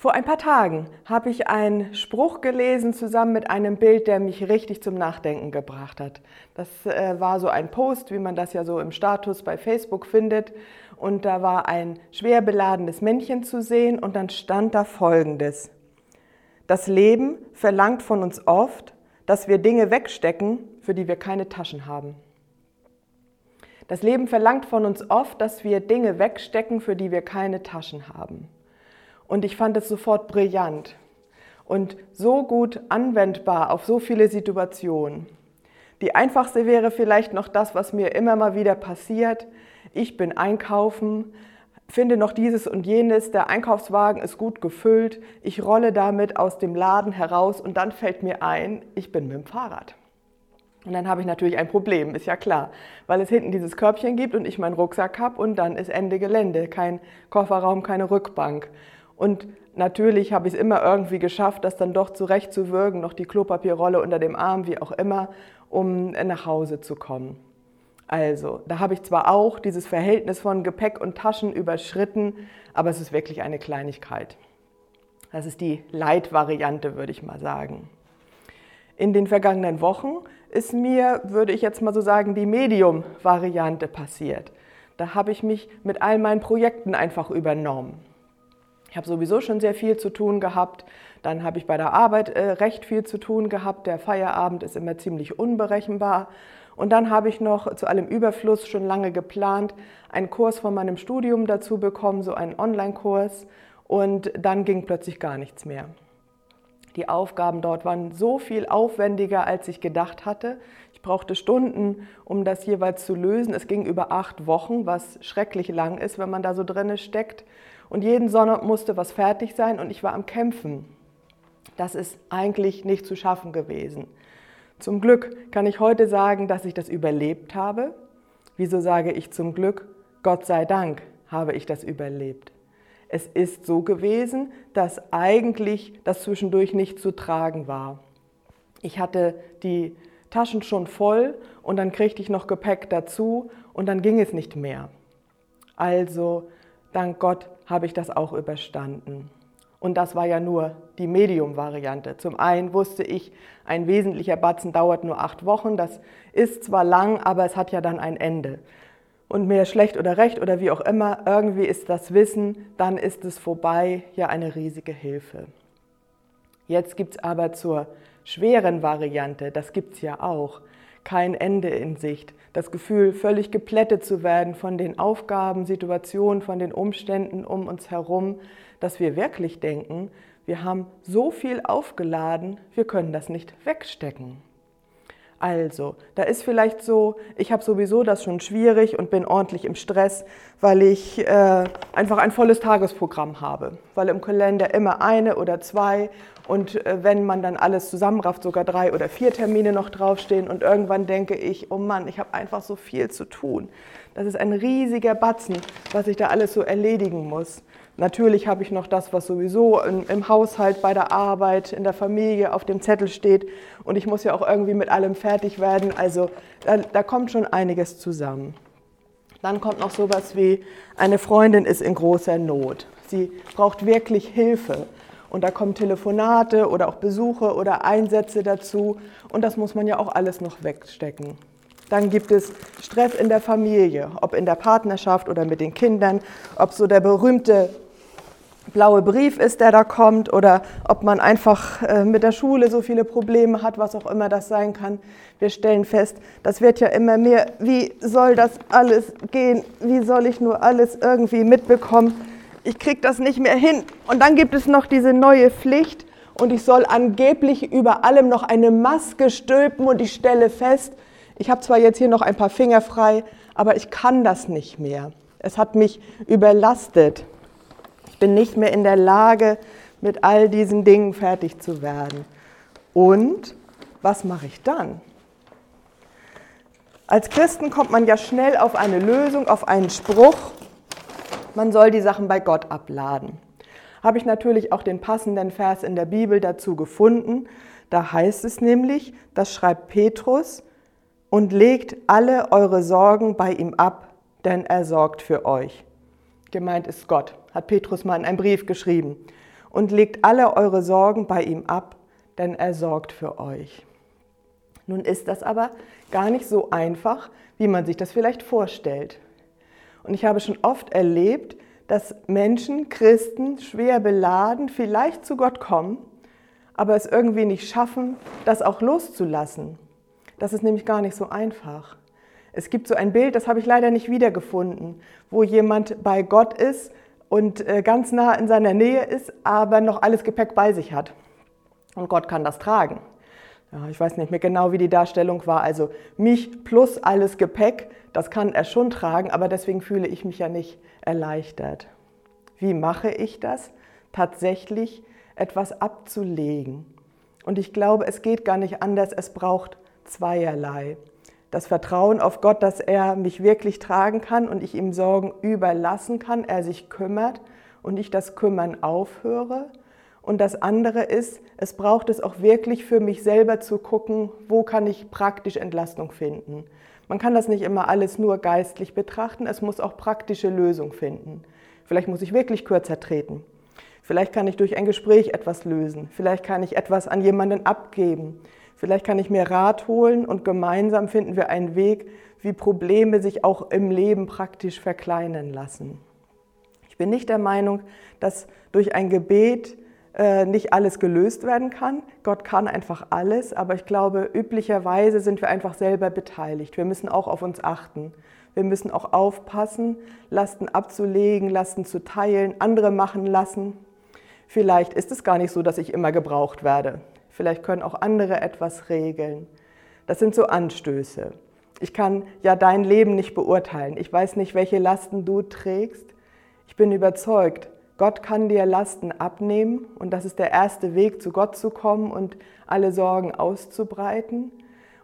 Vor ein paar Tagen habe ich einen Spruch gelesen zusammen mit einem Bild, der mich richtig zum Nachdenken gebracht hat. Das äh, war so ein Post, wie man das ja so im Status bei Facebook findet. Und da war ein schwer beladenes Männchen zu sehen und dann stand da Folgendes. Das Leben verlangt von uns oft, dass wir Dinge wegstecken, für die wir keine Taschen haben. Das Leben verlangt von uns oft, dass wir Dinge wegstecken, für die wir keine Taschen haben. Und ich fand es sofort brillant und so gut anwendbar auf so viele Situationen. Die einfachste wäre vielleicht noch das, was mir immer mal wieder passiert. Ich bin einkaufen, finde noch dieses und jenes, der Einkaufswagen ist gut gefüllt, ich rolle damit aus dem Laden heraus und dann fällt mir ein, ich bin mit dem Fahrrad. Und dann habe ich natürlich ein Problem, ist ja klar, weil es hinten dieses Körbchen gibt und ich meinen Rucksack habe und dann ist Ende Gelände, kein Kofferraum, keine Rückbank. Und natürlich habe ich es immer irgendwie geschafft, das dann doch zurechtzuwirken, noch die Klopapierrolle unter dem Arm, wie auch immer, um nach Hause zu kommen. Also, da habe ich zwar auch dieses Verhältnis von Gepäck und Taschen überschritten, aber es ist wirklich eine Kleinigkeit. Das ist die Leitvariante, würde ich mal sagen. In den vergangenen Wochen ist mir, würde ich jetzt mal so sagen, die Medium-Variante passiert. Da habe ich mich mit all meinen Projekten einfach übernommen. Ich habe sowieso schon sehr viel zu tun gehabt. Dann habe ich bei der Arbeit äh, recht viel zu tun gehabt. Der Feierabend ist immer ziemlich unberechenbar. Und dann habe ich noch zu allem Überfluss schon lange geplant, einen Kurs von meinem Studium dazu bekommen, so einen Online-Kurs. Und dann ging plötzlich gar nichts mehr. Die Aufgaben dort waren so viel aufwendiger, als ich gedacht hatte. Ich brauchte Stunden, um das jeweils zu lösen. Es ging über acht Wochen, was schrecklich lang ist, wenn man da so drinne steckt. Und jeden Sonntag musste was fertig sein und ich war am Kämpfen. Das ist eigentlich nicht zu schaffen gewesen. Zum Glück kann ich heute sagen, dass ich das überlebt habe. Wieso sage ich zum Glück? Gott sei Dank habe ich das überlebt. Es ist so gewesen, dass eigentlich das zwischendurch nicht zu tragen war. Ich hatte die Taschen schon voll und dann kriegte ich noch Gepäck dazu und dann ging es nicht mehr. Also dank Gott habe ich das auch überstanden. Und das war ja nur die Medium-Variante. Zum einen wusste ich, ein wesentlicher Batzen dauert nur acht Wochen. Das ist zwar lang, aber es hat ja dann ein Ende. Und mehr schlecht oder recht oder wie auch immer, irgendwie ist das Wissen, dann ist es vorbei, ja eine riesige Hilfe. Jetzt gibt es aber zur schweren Variante, das gibt es ja auch, kein Ende in Sicht. Das Gefühl, völlig geplättet zu werden von den Aufgaben, Situationen, von den Umständen um uns herum, dass wir wirklich denken, wir haben so viel aufgeladen, wir können das nicht wegstecken. Also, da ist vielleicht so, ich habe sowieso das schon schwierig und bin ordentlich im Stress, weil ich äh, einfach ein volles Tagesprogramm habe, weil im Kalender immer eine oder zwei und äh, wenn man dann alles zusammenrafft, sogar drei oder vier Termine noch draufstehen und irgendwann denke ich, oh Mann, ich habe einfach so viel zu tun. Das ist ein riesiger Batzen, was ich da alles so erledigen muss. Natürlich habe ich noch das, was sowieso im Haushalt, bei der Arbeit, in der Familie auf dem Zettel steht. Und ich muss ja auch irgendwie mit allem fertig werden. Also da, da kommt schon einiges zusammen. Dann kommt noch sowas wie, eine Freundin ist in großer Not. Sie braucht wirklich Hilfe. Und da kommen Telefonate oder auch Besuche oder Einsätze dazu. Und das muss man ja auch alles noch wegstecken. Dann gibt es Stress in der Familie, ob in der Partnerschaft oder mit den Kindern, ob so der berühmte blaue Brief ist, der da kommt, oder ob man einfach äh, mit der Schule so viele Probleme hat, was auch immer das sein kann. Wir stellen fest, das wird ja immer mehr. Wie soll das alles gehen? Wie soll ich nur alles irgendwie mitbekommen? Ich kriege das nicht mehr hin. Und dann gibt es noch diese neue Pflicht und ich soll angeblich über allem noch eine Maske stülpen und ich stelle fest, ich habe zwar jetzt hier noch ein paar Finger frei, aber ich kann das nicht mehr. Es hat mich überlastet. Ich bin nicht mehr in der Lage, mit all diesen Dingen fertig zu werden. Und was mache ich dann? Als Christen kommt man ja schnell auf eine Lösung, auf einen Spruch. Man soll die Sachen bei Gott abladen. Habe ich natürlich auch den passenden Vers in der Bibel dazu gefunden. Da heißt es nämlich, das schreibt Petrus, und legt alle eure Sorgen bei ihm ab, denn er sorgt für euch. Gemeint ist Gott hat Petrus mal in einem Brief geschrieben. und legt alle eure Sorgen bei ihm ab, denn er sorgt für euch. Nun ist das aber gar nicht so einfach, wie man sich das vielleicht vorstellt. Und ich habe schon oft erlebt, dass Menschen, Christen, schwer beladen vielleicht zu Gott kommen, aber es irgendwie nicht schaffen, das auch loszulassen. Das ist nämlich gar nicht so einfach. Es gibt so ein Bild, das habe ich leider nicht wiedergefunden, wo jemand bei Gott ist und äh, ganz nah in seiner Nähe ist, aber noch alles Gepäck bei sich hat. Und Gott kann das tragen. Ja, ich weiß nicht mehr genau, wie die Darstellung war. Also mich plus alles Gepäck, das kann er schon tragen, aber deswegen fühle ich mich ja nicht erleichtert. Wie mache ich das? Tatsächlich etwas abzulegen. Und ich glaube, es geht gar nicht anders. Es braucht zweierlei. Das Vertrauen auf Gott, dass er mich wirklich tragen kann und ich ihm Sorgen überlassen kann, er sich kümmert und ich das Kümmern aufhöre. Und das andere ist, es braucht es auch wirklich für mich selber zu gucken, wo kann ich praktisch Entlastung finden. Man kann das nicht immer alles nur geistlich betrachten, es muss auch praktische Lösungen finden. Vielleicht muss ich wirklich kürzer treten. Vielleicht kann ich durch ein Gespräch etwas lösen. Vielleicht kann ich etwas an jemanden abgeben. Vielleicht kann ich mir Rat holen und gemeinsam finden wir einen Weg, wie Probleme sich auch im Leben praktisch verkleinern lassen. Ich bin nicht der Meinung, dass durch ein Gebet nicht alles gelöst werden kann. Gott kann einfach alles, aber ich glaube, üblicherweise sind wir einfach selber beteiligt. Wir müssen auch auf uns achten. Wir müssen auch aufpassen, Lasten abzulegen, Lasten zu teilen, andere machen lassen. Vielleicht ist es gar nicht so, dass ich immer gebraucht werde. Vielleicht können auch andere etwas regeln. Das sind so Anstöße. Ich kann ja dein Leben nicht beurteilen. Ich weiß nicht, welche Lasten du trägst. Ich bin überzeugt, Gott kann dir Lasten abnehmen und das ist der erste Weg, zu Gott zu kommen und alle Sorgen auszubreiten.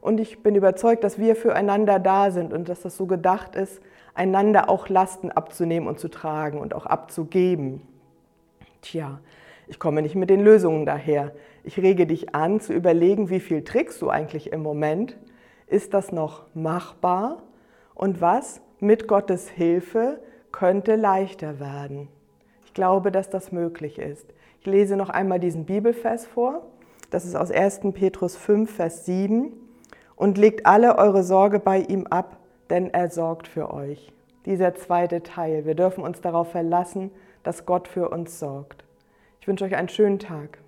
Und ich bin überzeugt, dass wir füreinander da sind und dass das so gedacht ist, einander auch Lasten abzunehmen und zu tragen und auch abzugeben. Tja, ich komme nicht mit den Lösungen daher. Ich rege dich an zu überlegen, wie viel trägst du eigentlich im Moment? Ist das noch machbar? Und was mit Gottes Hilfe könnte leichter werden? Ich glaube, dass das möglich ist. Ich lese noch einmal diesen Bibelvers vor. Das ist aus 1. Petrus 5, Vers 7. Und legt alle eure Sorge bei ihm ab, denn er sorgt für euch. Dieser zweite Teil. Wir dürfen uns darauf verlassen, dass Gott für uns sorgt. Ich wünsche euch einen schönen Tag.